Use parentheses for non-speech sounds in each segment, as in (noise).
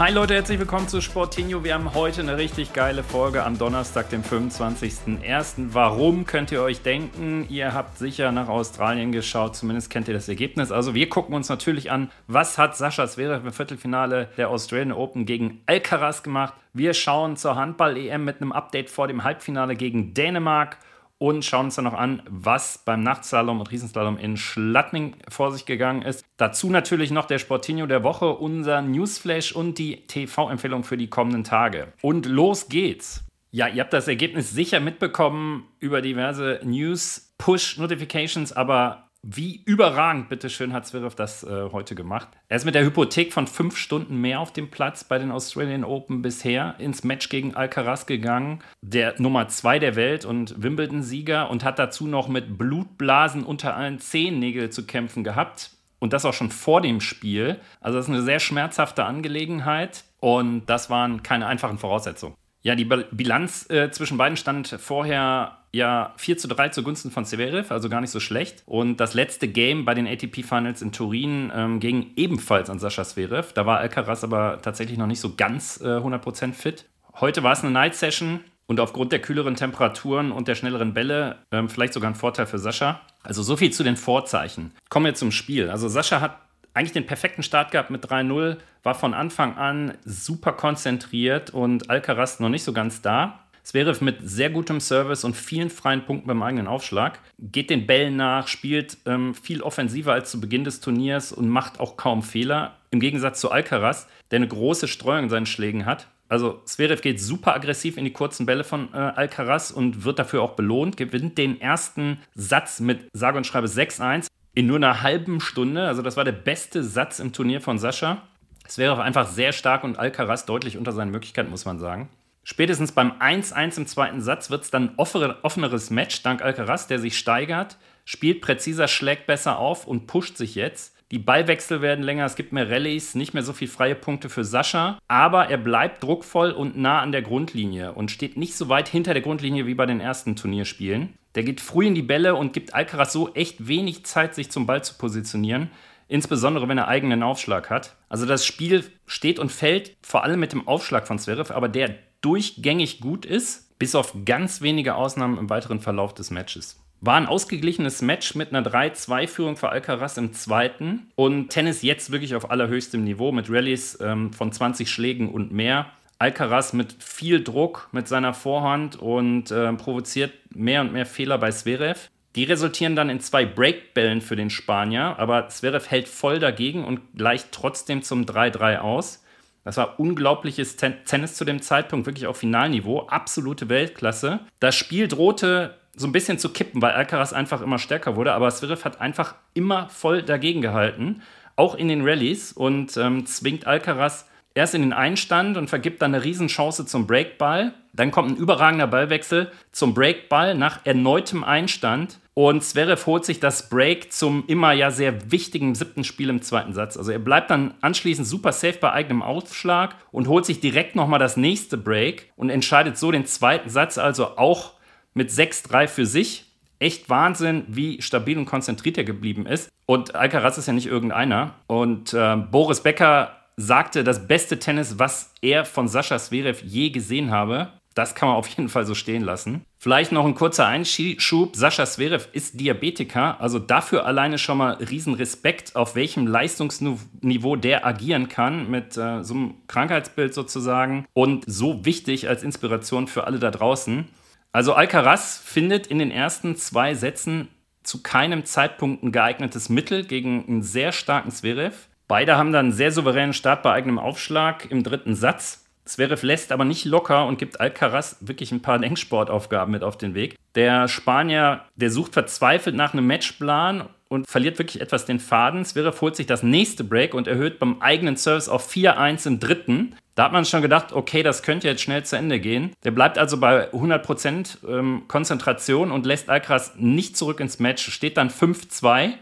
Hi Leute, herzlich willkommen zu Sportinho. Wir haben heute eine richtig geile Folge am Donnerstag, dem 25.01. Warum könnt ihr euch denken? Ihr habt sicher nach Australien geschaut, zumindest kennt ihr das Ergebnis. Also wir gucken uns natürlich an, was hat Sascha Zverev im Viertelfinale der Australian Open gegen Alcaraz gemacht. Wir schauen zur Handball-EM mit einem Update vor dem Halbfinale gegen Dänemark und schauen uns dann noch an, was beim Nachtslalom und Riesenslalom in Schladming vor sich gegangen ist. Dazu natürlich noch der Sportinho der Woche, unser Newsflash und die TV-Empfehlung für die kommenden Tage. Und los geht's! Ja, ihr habt das Ergebnis sicher mitbekommen über diverse News, Push-Notifications, aber wie überragend, bitteschön, hat Zverev das äh, heute gemacht. Er ist mit der Hypothek von fünf Stunden mehr auf dem Platz bei den Australian Open bisher ins Match gegen Alcaraz gegangen. Der Nummer zwei der Welt und Wimbledon-Sieger und hat dazu noch mit Blutblasen unter allen Zehennägeln zu kämpfen gehabt. Und das auch schon vor dem Spiel. Also, das ist eine sehr schmerzhafte Angelegenheit. Und das waren keine einfachen Voraussetzungen. Ja, die Bilanz äh, zwischen beiden stand vorher ja 4 zu 3 zugunsten von Severev, also gar nicht so schlecht. Und das letzte Game bei den ATP Finals in Turin ähm, ging ebenfalls an Sascha Zverev. Da war Alcaraz aber tatsächlich noch nicht so ganz äh, 100% fit. Heute war es eine Night Session und aufgrund der kühleren Temperaturen und der schnelleren Bälle ähm, vielleicht sogar ein Vorteil für Sascha. Also so viel zu den Vorzeichen. Kommen wir zum Spiel. Also Sascha hat eigentlich den perfekten Start gehabt mit 3-0, war von Anfang an super konzentriert und Alcaraz noch nicht so ganz da. Zverev mit sehr gutem Service und vielen freien Punkten beim eigenen Aufschlag. Geht den Bällen nach, spielt ähm, viel offensiver als zu Beginn des Turniers und macht auch kaum Fehler. Im Gegensatz zu Alcaraz, der eine große Streuung in seinen Schlägen hat. Also Zverev geht super aggressiv in die kurzen Bälle von äh, Alcaraz und wird dafür auch belohnt, gewinnt den ersten Satz mit sage und schreibe 6-1 in nur einer halben Stunde. Also das war der beste Satz im Turnier von Sascha. Es wäre einfach sehr stark und Alcaraz deutlich unter seinen Möglichkeiten, muss man sagen. Spätestens beim 1-1 im zweiten Satz wird es dann ein offeneres Match dank Alcaraz, der sich steigert, spielt präziser, schlägt besser auf und pusht sich jetzt. Die Ballwechsel werden länger, es gibt mehr Rallyes, nicht mehr so viel freie Punkte für Sascha, aber er bleibt druckvoll und nah an der Grundlinie und steht nicht so weit hinter der Grundlinie wie bei den ersten Turnierspielen. Der geht früh in die Bälle und gibt Alcaraz so echt wenig Zeit, sich zum Ball zu positionieren, insbesondere wenn er eigenen Aufschlag hat. Also das Spiel steht und fällt vor allem mit dem Aufschlag von Zverev, aber der durchgängig gut ist, bis auf ganz wenige Ausnahmen im weiteren Verlauf des Matches. War ein ausgeglichenes Match mit einer 3-2-Führung für Alcaraz im zweiten und Tennis jetzt wirklich auf allerhöchstem Niveau mit Rallyes ähm, von 20 Schlägen und mehr. Alcaraz mit viel Druck mit seiner Vorhand und äh, provoziert mehr und mehr Fehler bei Zverev. Die resultieren dann in zwei Breakbällen für den Spanier, aber Zverev hält voll dagegen und gleicht trotzdem zum 3-3 aus. Das war unglaubliches Tennis zu dem Zeitpunkt, wirklich auf Finalniveau, absolute Weltklasse. Das Spiel drohte so ein bisschen zu kippen, weil Alcaraz einfach immer stärker wurde. Aber Zverev hat einfach immer voll dagegen gehalten, auch in den Rallyes und ähm, zwingt Alcaraz erst in den Einstand und vergibt dann eine Riesenchance zum Breakball. Dann kommt ein überragender Ballwechsel zum Breakball nach erneutem Einstand. Und Zverev holt sich das Break zum immer ja sehr wichtigen siebten Spiel im zweiten Satz. Also er bleibt dann anschließend super safe bei eigenem Aufschlag und holt sich direkt nochmal das nächste Break und entscheidet so den zweiten Satz also auch mit 6-3 für sich. Echt Wahnsinn, wie stabil und konzentriert er geblieben ist. Und Alcaraz ist ja nicht irgendeiner. Und äh, Boris Becker sagte, das beste Tennis, was er von Sascha Zverev je gesehen habe. Das kann man auf jeden Fall so stehen lassen. Vielleicht noch ein kurzer Einschub. Sascha Zverev ist Diabetiker, also dafür alleine schon mal riesen Respekt, auf welchem Leistungsniveau der agieren kann, mit äh, so einem Krankheitsbild sozusagen. Und so wichtig als Inspiration für alle da draußen. Also Alcaraz findet in den ersten zwei Sätzen zu keinem Zeitpunkt ein geeignetes Mittel gegen einen sehr starken Zverev. Beide haben dann einen sehr souveränen Start bei eigenem Aufschlag im dritten Satz. Zverev lässt aber nicht locker und gibt Alcaraz wirklich ein paar Denksportaufgaben mit auf den Weg. Der Spanier, der sucht verzweifelt nach einem Matchplan und verliert wirklich etwas den Faden. Zverev holt sich das nächste Break und erhöht beim eigenen Service auf 4-1 im dritten. Da hat man schon gedacht, okay, das könnte jetzt schnell zu Ende gehen. Der bleibt also bei 100% ähm, Konzentration und lässt Alcaraz nicht zurück ins Match. Steht dann 5-2.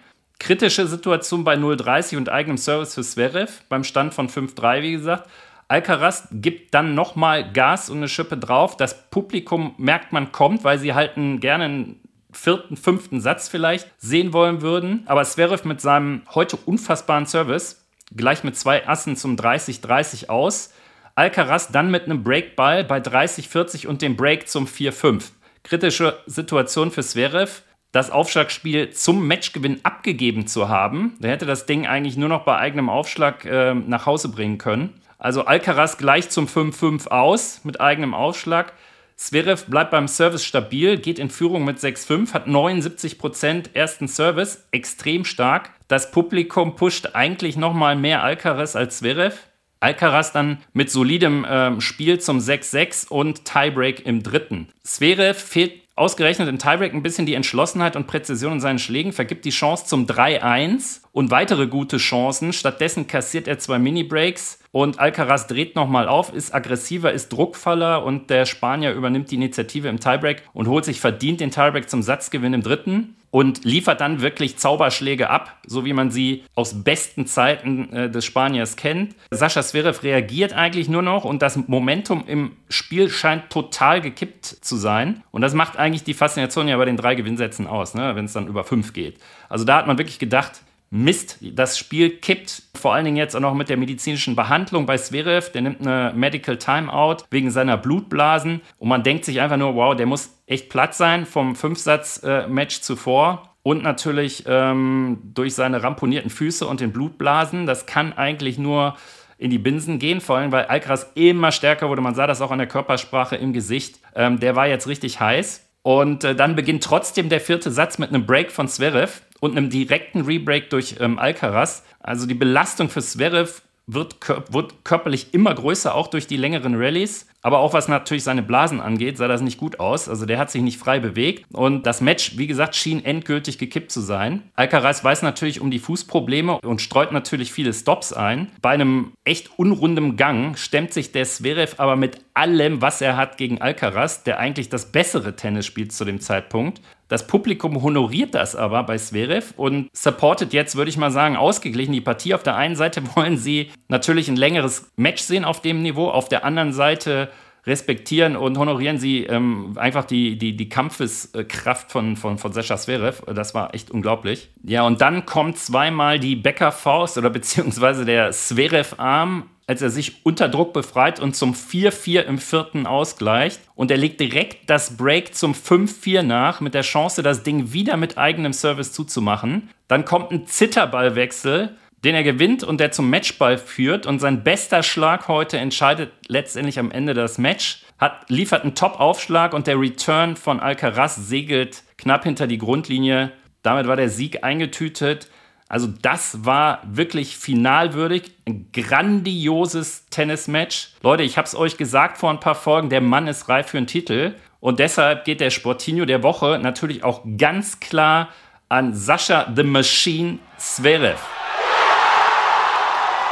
Kritische Situation bei 0-30 und eigenem Service für Zverev beim Stand von 5-3, wie gesagt. Alcaraz gibt dann nochmal Gas und eine Schippe drauf. Das Publikum merkt, man kommt, weil sie halten gerne einen vierten, fünften Satz vielleicht sehen wollen würden. Aber Zverev mit seinem heute unfassbaren Service gleich mit zwei Assen zum 30-30 aus. Alcaraz dann mit einem Breakball bei 30-40 und dem Break zum 4-5. Kritische Situation für Zverev, das Aufschlagspiel zum Matchgewinn abgegeben zu haben. Der hätte das Ding eigentlich nur noch bei eigenem Aufschlag äh, nach Hause bringen können. Also Alcaraz gleich zum 5-5 aus mit eigenem Aufschlag. Zverev bleibt beim Service stabil, geht in Führung mit 6-5, hat 79% ersten Service, extrem stark. Das Publikum pusht eigentlich nochmal mehr Alcaraz als Zverev. Alcaraz dann mit solidem äh, Spiel zum 6-6 und Tiebreak im dritten. Zverev fehlt ausgerechnet in Tiebreak ein bisschen die Entschlossenheit und Präzision in seinen Schlägen, vergibt die Chance zum 3-1 und weitere gute Chancen. Stattdessen kassiert er zwei Mini-Breaks und Alcaraz dreht nochmal auf, ist aggressiver, ist druckvoller und der Spanier übernimmt die Initiative im Tiebreak und holt sich verdient den Tiebreak zum Satzgewinn im dritten und liefert dann wirklich Zauberschläge ab, so wie man sie aus besten Zeiten äh, des Spaniers kennt. Sascha Zverev reagiert eigentlich nur noch und das Momentum im Spiel scheint total gekippt zu sein. Und das macht eigentlich die Faszination ja bei den drei Gewinnsätzen aus, ne, wenn es dann über fünf geht. Also da hat man wirklich gedacht, Mist, das Spiel kippt vor allen Dingen jetzt auch noch mit der medizinischen Behandlung bei Zverev. Der nimmt eine Medical Timeout wegen seiner Blutblasen und man denkt sich einfach nur, wow, der muss echt platt sein vom Fünfsatz-Match zuvor. Und natürlich ähm, durch seine ramponierten Füße und den Blutblasen. Das kann eigentlich nur in die Binsen gehen, vor allem weil Alcaraz immer stärker wurde. Man sah das auch an der Körpersprache im Gesicht. Ähm, der war jetzt richtig heiß. Und äh, dann beginnt trotzdem der vierte Satz mit einem Break von Zverev und einem direkten Rebreak durch ähm, Alcaraz. Also die Belastung für Zverev wird, kör wird körperlich immer größer, auch durch die längeren Rallyes. Aber auch was natürlich seine Blasen angeht, sah das nicht gut aus. Also der hat sich nicht frei bewegt. Und das Match, wie gesagt, schien endgültig gekippt zu sein. Alcaraz weiß natürlich um die Fußprobleme und streut natürlich viele Stops ein. Bei einem echt unrundem Gang stemmt sich der Zverev aber mit allem, was er hat, gegen Alcaraz, der eigentlich das bessere Tennis spielt zu dem Zeitpunkt. Das Publikum honoriert das aber bei Zverev und supportet jetzt, würde ich mal sagen, ausgeglichen die Partie. Auf der einen Seite (laughs) wollen sie natürlich ein längeres Match sehen auf dem Niveau, auf der anderen Seite respektieren und honorieren sie ähm, einfach die, die, die Kampfeskraft von, von, von Sascha Zverev. Das war echt unglaublich. Ja, und dann kommt zweimal die Becker-Faust oder beziehungsweise der Zverev-Arm als er sich unter Druck befreit und zum 4-4 im vierten ausgleicht. Und er legt direkt das Break zum 5-4 nach, mit der Chance, das Ding wieder mit eigenem Service zuzumachen. Dann kommt ein Zitterballwechsel, den er gewinnt und der zum Matchball führt. Und sein bester Schlag heute entscheidet letztendlich am Ende das Match. Hat, liefert einen Top-Aufschlag und der Return von Alcaraz segelt knapp hinter die Grundlinie. Damit war der Sieg eingetütet. Also das war wirklich finalwürdig, ein grandioses Tennismatch. Leute, ich habe es euch gesagt vor ein paar Folgen, der Mann ist reif für einen Titel. Und deshalb geht der Sportinho der Woche natürlich auch ganz klar an Sascha the Machine Zverev.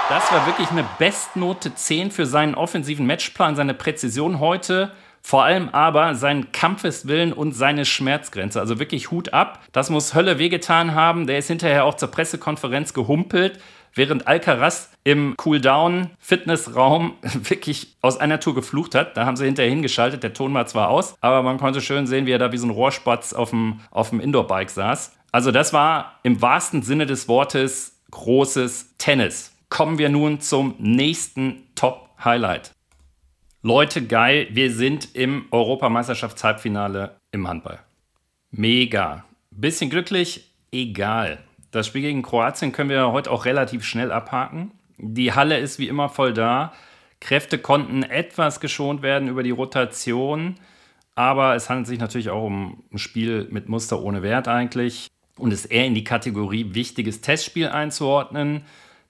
Das war wirklich eine Bestnote 10 für seinen offensiven Matchplan, seine Präzision heute. Vor allem aber seinen Kampfeswillen und seine Schmerzgrenze. Also wirklich Hut ab. Das muss Hölle wehgetan haben. Der ist hinterher auch zur Pressekonferenz gehumpelt, während Alcaraz im Cooldown-Fitnessraum (laughs) wirklich aus einer Tour geflucht hat. Da haben sie hinterher hingeschaltet. Der Ton war zwar aus, aber man konnte schön sehen, wie er da wie so ein Rohrspatz auf dem, auf dem Indoor-Bike saß. Also das war im wahrsten Sinne des Wortes großes Tennis. Kommen wir nun zum nächsten Top-Highlight. Leute, geil, wir sind im Europameisterschafts-Halbfinale im Handball. Mega. Bisschen glücklich, egal. Das Spiel gegen Kroatien können wir heute auch relativ schnell abhaken. Die Halle ist wie immer voll da. Kräfte konnten etwas geschont werden über die Rotation, aber es handelt sich natürlich auch um ein Spiel mit Muster ohne Wert eigentlich und ist eher in die Kategorie wichtiges Testspiel einzuordnen.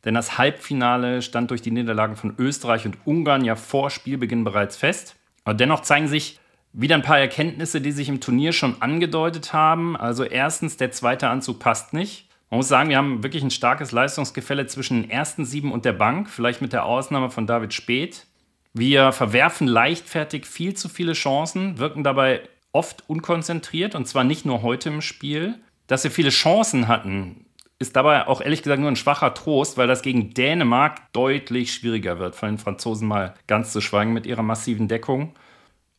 Denn das Halbfinale stand durch die Niederlagen von Österreich und Ungarn ja vor Spielbeginn bereits fest. Aber dennoch zeigen sich wieder ein paar Erkenntnisse, die sich im Turnier schon angedeutet haben. Also erstens, der zweite Anzug passt nicht. Man muss sagen, wir haben wirklich ein starkes Leistungsgefälle zwischen den ersten sieben und der Bank, vielleicht mit der Ausnahme von David Speth. Wir verwerfen leichtfertig viel zu viele Chancen, wirken dabei oft unkonzentriert und zwar nicht nur heute im Spiel. Dass wir viele Chancen hatten, ist dabei auch ehrlich gesagt nur ein schwacher Trost, weil das gegen Dänemark deutlich schwieriger wird, von den Franzosen mal ganz zu schweigen mit ihrer massiven Deckung.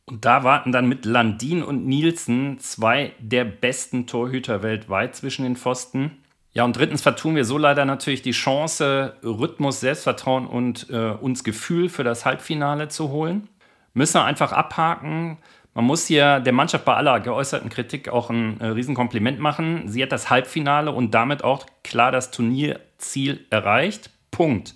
Und da warten dann mit Landin und Nielsen zwei der besten Torhüter weltweit zwischen den Pfosten. Ja, und drittens vertun wir so leider natürlich die Chance, Rhythmus, Selbstvertrauen und äh, uns Gefühl für das Halbfinale zu holen. Müssen wir einfach abhaken. Man muss hier der Mannschaft bei aller geäußerten Kritik auch ein äh, Riesenkompliment machen. Sie hat das Halbfinale und damit auch klar das Turnierziel erreicht. Punkt.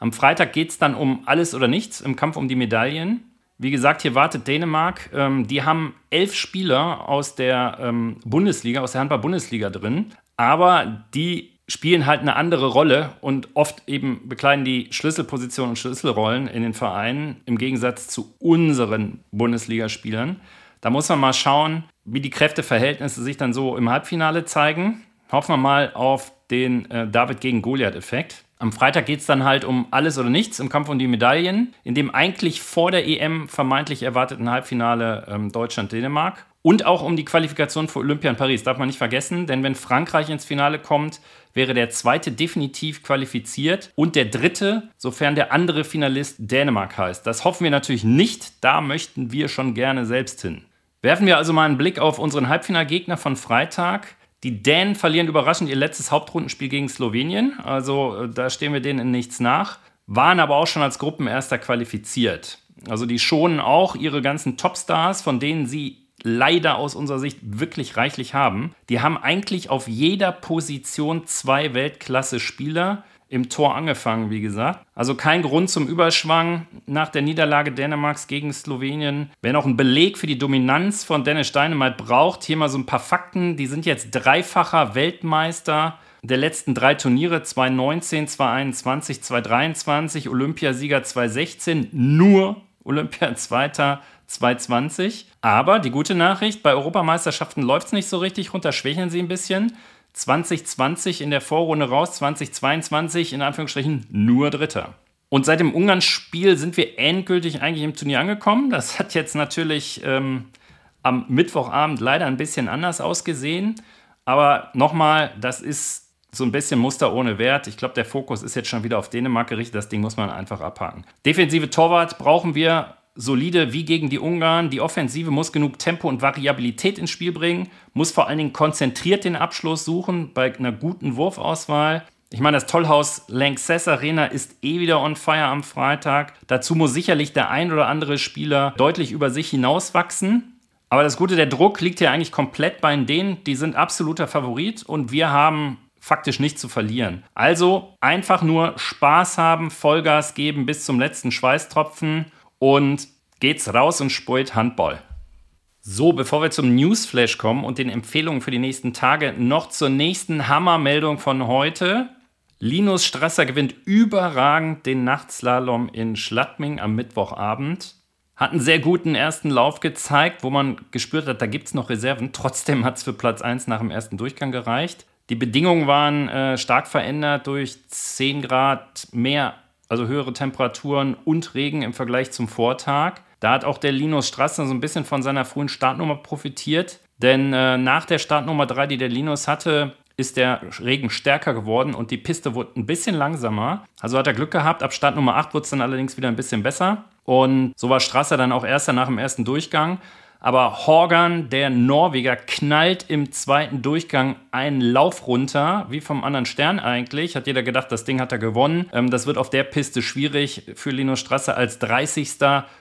Am Freitag geht es dann um alles oder nichts im Kampf um die Medaillen. Wie gesagt, hier wartet Dänemark. Ähm, die haben elf Spieler aus der ähm, Bundesliga, aus der Handball-Bundesliga drin. Aber die spielen halt eine andere Rolle und oft eben bekleiden die Schlüsselpositionen und Schlüsselrollen in den Vereinen im Gegensatz zu unseren Bundesligaspielern. Da muss man mal schauen, wie die Kräfteverhältnisse sich dann so im Halbfinale zeigen. Hoffen wir mal auf den äh, David gegen Goliath-Effekt. Am Freitag geht es dann halt um alles oder nichts im Kampf um die Medaillen, in dem eigentlich vor der EM vermeintlich erwarteten Halbfinale ähm, Deutschland-Dänemark. Und auch um die Qualifikation für Olympia in Paris, darf man nicht vergessen, denn wenn Frankreich ins Finale kommt, wäre der zweite definitiv qualifiziert und der dritte, sofern der andere Finalist Dänemark heißt. Das hoffen wir natürlich nicht, da möchten wir schon gerne selbst hin. Werfen wir also mal einen Blick auf unseren Halbfinalgegner von Freitag. Die Dänen verlieren überraschend ihr letztes Hauptrundenspiel gegen Slowenien, also äh, da stehen wir denen in nichts nach, waren aber auch schon als Gruppenerster qualifiziert. Also die schonen auch ihre ganzen Topstars, von denen sie leider aus unserer Sicht wirklich reichlich haben. Die haben eigentlich auf jeder Position zwei Weltklasse-Spieler im Tor angefangen, wie gesagt. Also kein Grund zum Überschwang nach der Niederlage Dänemarks gegen Slowenien. Wer noch einen Beleg für die Dominanz von Dennis Steinemeit braucht, hier mal so ein paar Fakten. Die sind jetzt dreifacher Weltmeister der letzten drei Turniere 2019, 2021, 2023, Olympiasieger 2016, nur Olympia-Zweiter 2020. Aber die gute Nachricht, bei Europameisterschaften läuft es nicht so richtig runter, schwächeln sie ein bisschen. 2020 in der Vorrunde raus, 2022 in Anführungsstrichen nur Dritter. Und seit dem Ungarn-Spiel sind wir endgültig eigentlich im Turnier angekommen. Das hat jetzt natürlich ähm, am Mittwochabend leider ein bisschen anders ausgesehen. Aber nochmal, das ist so ein bisschen Muster ohne Wert. Ich glaube, der Fokus ist jetzt schon wieder auf Dänemark gerichtet. Das Ding muss man einfach abhaken. Defensive Torwart brauchen wir solide wie gegen die Ungarn. Die Offensive muss genug Tempo und Variabilität ins Spiel bringen, muss vor allen Dingen konzentriert den Abschluss suchen bei einer guten Wurfauswahl. Ich meine, das Tollhaus Lanxess Arena ist eh wieder on fire am Freitag. Dazu muss sicherlich der ein oder andere Spieler deutlich über sich hinauswachsen. Aber das Gute, der Druck liegt hier eigentlich komplett bei denen. Die sind absoluter Favorit und wir haben faktisch nichts zu verlieren. Also einfach nur Spaß haben, Vollgas geben bis zum letzten Schweißtropfen und geht's raus und spielt Handball. So, bevor wir zum Newsflash kommen und den Empfehlungen für die nächsten Tage, noch zur nächsten Hammermeldung von heute. Linus Strasser gewinnt überragend den Nachtslalom in Schladming am Mittwochabend. Hat einen sehr guten ersten Lauf gezeigt, wo man gespürt hat, da gibt es noch Reserven. Trotzdem hat es für Platz 1 nach dem ersten Durchgang gereicht. Die Bedingungen waren äh, stark verändert durch 10 Grad mehr also höhere Temperaturen und Regen im Vergleich zum Vortag. Da hat auch der Linus Strasser so ein bisschen von seiner frühen Startnummer profitiert, denn äh, nach der Startnummer 3, die der Linus hatte, ist der Regen stärker geworden und die Piste wurde ein bisschen langsamer. Also hat er Glück gehabt. Ab Startnummer 8 wurde es dann allerdings wieder ein bisschen besser. Und so war Strasser dann auch erster nach dem ersten Durchgang. Aber Horgan, der Norweger, knallt im zweiten Durchgang einen Lauf runter, wie vom anderen Stern eigentlich. Hat jeder gedacht, das Ding hat er gewonnen. Ähm, das wird auf der Piste schwierig für Linus Strasser als 30.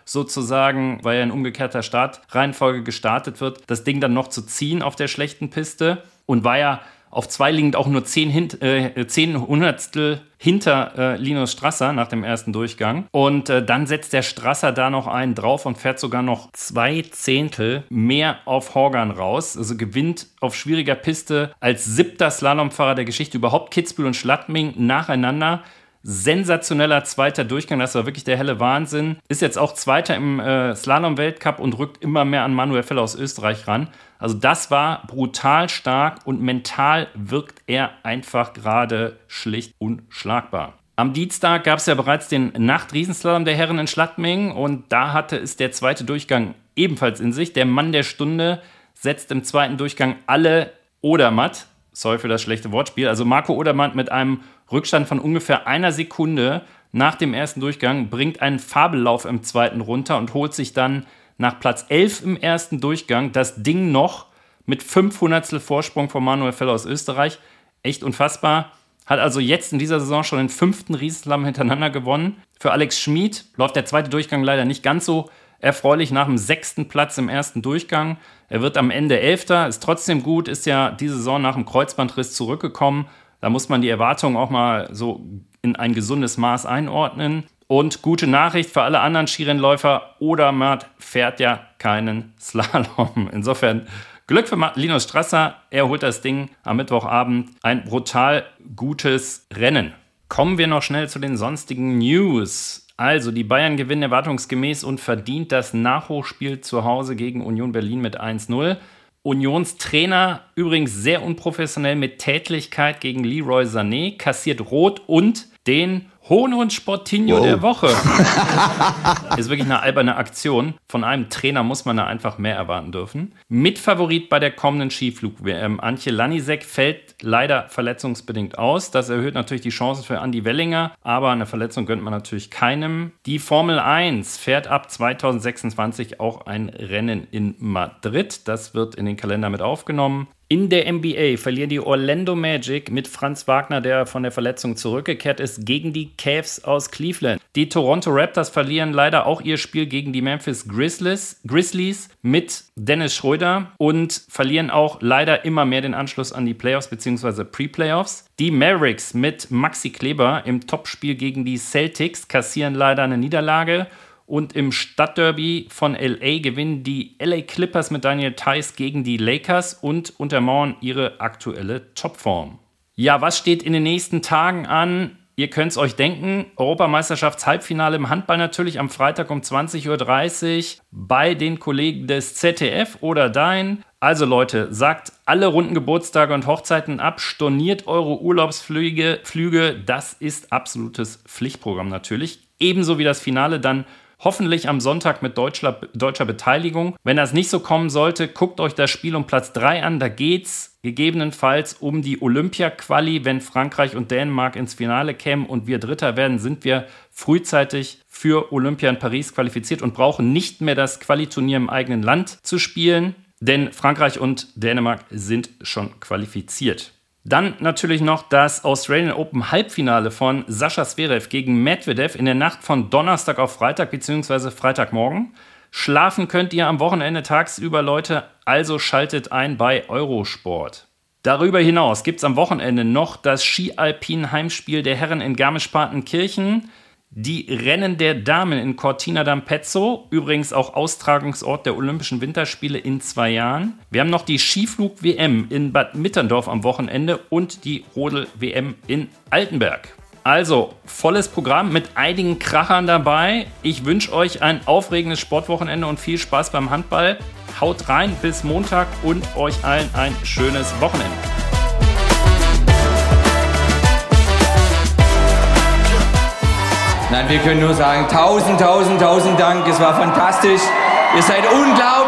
sozusagen, weil er in umgekehrter Startreihenfolge gestartet wird, das Ding dann noch zu ziehen auf der schlechten Piste. Und war ja auf zwei liegend auch nur zehn, Hint, äh, zehn Hundertstel hinter äh, Linus Strasser nach dem ersten Durchgang. Und äh, dann setzt der Strasser da noch einen drauf und fährt sogar noch zwei Zehntel mehr auf Horgan raus. Also gewinnt auf schwieriger Piste als siebter Slalomfahrer der Geschichte überhaupt Kitzbühel und Schladming nacheinander. Sensationeller zweiter Durchgang. Das war wirklich der helle Wahnsinn. Ist jetzt auch Zweiter im äh, Slalom-Weltcup und rückt immer mehr an Manuel Feller aus Österreich ran. Also das war brutal stark und mental wirkt er einfach gerade schlicht unschlagbar. Am Dienstag gab es ja bereits den Nacht-Riesenslalom der Herren in Schladming und da hatte es der zweite Durchgang ebenfalls in sich. Der Mann der Stunde setzt im zweiten Durchgang alle Odermatt, sorry für das schlechte Wortspiel, also Marco Odermatt mit einem Rückstand von ungefähr einer Sekunde nach dem ersten Durchgang, bringt einen Fabellauf im zweiten runter und holt sich dann nach Platz 11 im ersten Durchgang das Ding noch mit 500 Vorsprung von Manuel Feller aus Österreich. Echt unfassbar. Hat also jetzt in dieser Saison schon den fünften Riesenslalom hintereinander gewonnen. Für Alex Schmid läuft der zweite Durchgang leider nicht ganz so erfreulich nach dem sechsten Platz im ersten Durchgang. Er wird am Ende Elfter, ist trotzdem gut, ist ja diese Saison nach dem Kreuzbandriss zurückgekommen. Da muss man die Erwartungen auch mal so in ein gesundes Maß einordnen. Und gute Nachricht für alle anderen Skirennläufer, Odermatt fährt ja keinen Slalom. (laughs) Insofern Glück für Linus Strasser, er holt das Ding am Mittwochabend. Ein brutal gutes Rennen. Kommen wir noch schnell zu den sonstigen News. Also, die Bayern gewinnen erwartungsgemäß und verdient das Nachhochspiel zu Hause gegen Union Berlin mit 1-0. Unionstrainer übrigens sehr unprofessionell mit Tätlichkeit gegen Leroy Sané, kassiert Rot und den Hohn und Sportinho wow. der Woche. (laughs) ist wirklich eine alberne Aktion. Von einem Trainer muss man da einfach mehr erwarten dürfen. Mitfavorit bei der kommenden Skiflug-WM. Antje Lanisek fällt leider verletzungsbedingt aus. Das erhöht natürlich die Chancen für Andy Wellinger, aber eine Verletzung gönnt man natürlich keinem. Die Formel 1 fährt ab 2026 auch ein Rennen in Madrid. Das wird in den Kalender mit aufgenommen. In der NBA verlieren die Orlando Magic mit Franz Wagner, der von der Verletzung zurückgekehrt ist, gegen die Cavs aus Cleveland. Die Toronto Raptors verlieren leider auch ihr Spiel gegen die Memphis Grizzlies, Grizzlies mit Dennis Schröder und verlieren auch leider immer mehr den Anschluss an die Playoffs bzw. Pre-Playoffs. Die Mavericks mit Maxi Kleber im Topspiel gegen die Celtics kassieren leider eine Niederlage und im Stadtderby von LA gewinnen die LA Clippers mit Daniel Theiss gegen die Lakers und untermauern ihre aktuelle Topform. Ja, was steht in den nächsten Tagen an? Ihr könnt es euch denken, Europameisterschaftshalbfinale im Handball natürlich am Freitag um 20.30 Uhr bei den Kollegen des ZDF oder Dein. Also Leute, sagt alle runden Geburtstage und Hochzeiten ab, storniert eure Urlaubsflüge, Flüge, das ist absolutes Pflichtprogramm natürlich. Ebenso wie das Finale dann Hoffentlich am Sonntag mit deutscher, deutscher Beteiligung. Wenn das nicht so kommen sollte, guckt euch das Spiel um Platz 3 an. Da geht es gegebenenfalls um die Olympia-Quali. Wenn Frankreich und Dänemark ins Finale kämen und wir Dritter werden, sind wir frühzeitig für Olympia in Paris qualifiziert und brauchen nicht mehr das Qualiturnier im eigenen Land zu spielen, denn Frankreich und Dänemark sind schon qualifiziert. Dann natürlich noch das Australian Open Halbfinale von Sascha Zverev gegen Medvedev in der Nacht von Donnerstag auf Freitag bzw. Freitagmorgen. Schlafen könnt ihr am Wochenende tagsüber, Leute, also schaltet ein bei Eurosport. Darüber hinaus gibt es am Wochenende noch das Ski-Alpin Heimspiel der Herren in Garmisch-Partenkirchen. Die Rennen der Damen in Cortina d'Ampezzo, übrigens auch Austragungsort der Olympischen Winterspiele in zwei Jahren. Wir haben noch die Skiflug-WM in Bad Mitterndorf am Wochenende und die Rodel-WM in Altenberg. Also, volles Programm mit einigen Krachern dabei. Ich wünsche euch ein aufregendes Sportwochenende und viel Spaß beim Handball. Haut rein bis Montag und euch allen ein schönes Wochenende. Nein, wir können nur sagen, tausend, tausend, tausend Dank. Es war fantastisch. Ihr seid unglaublich.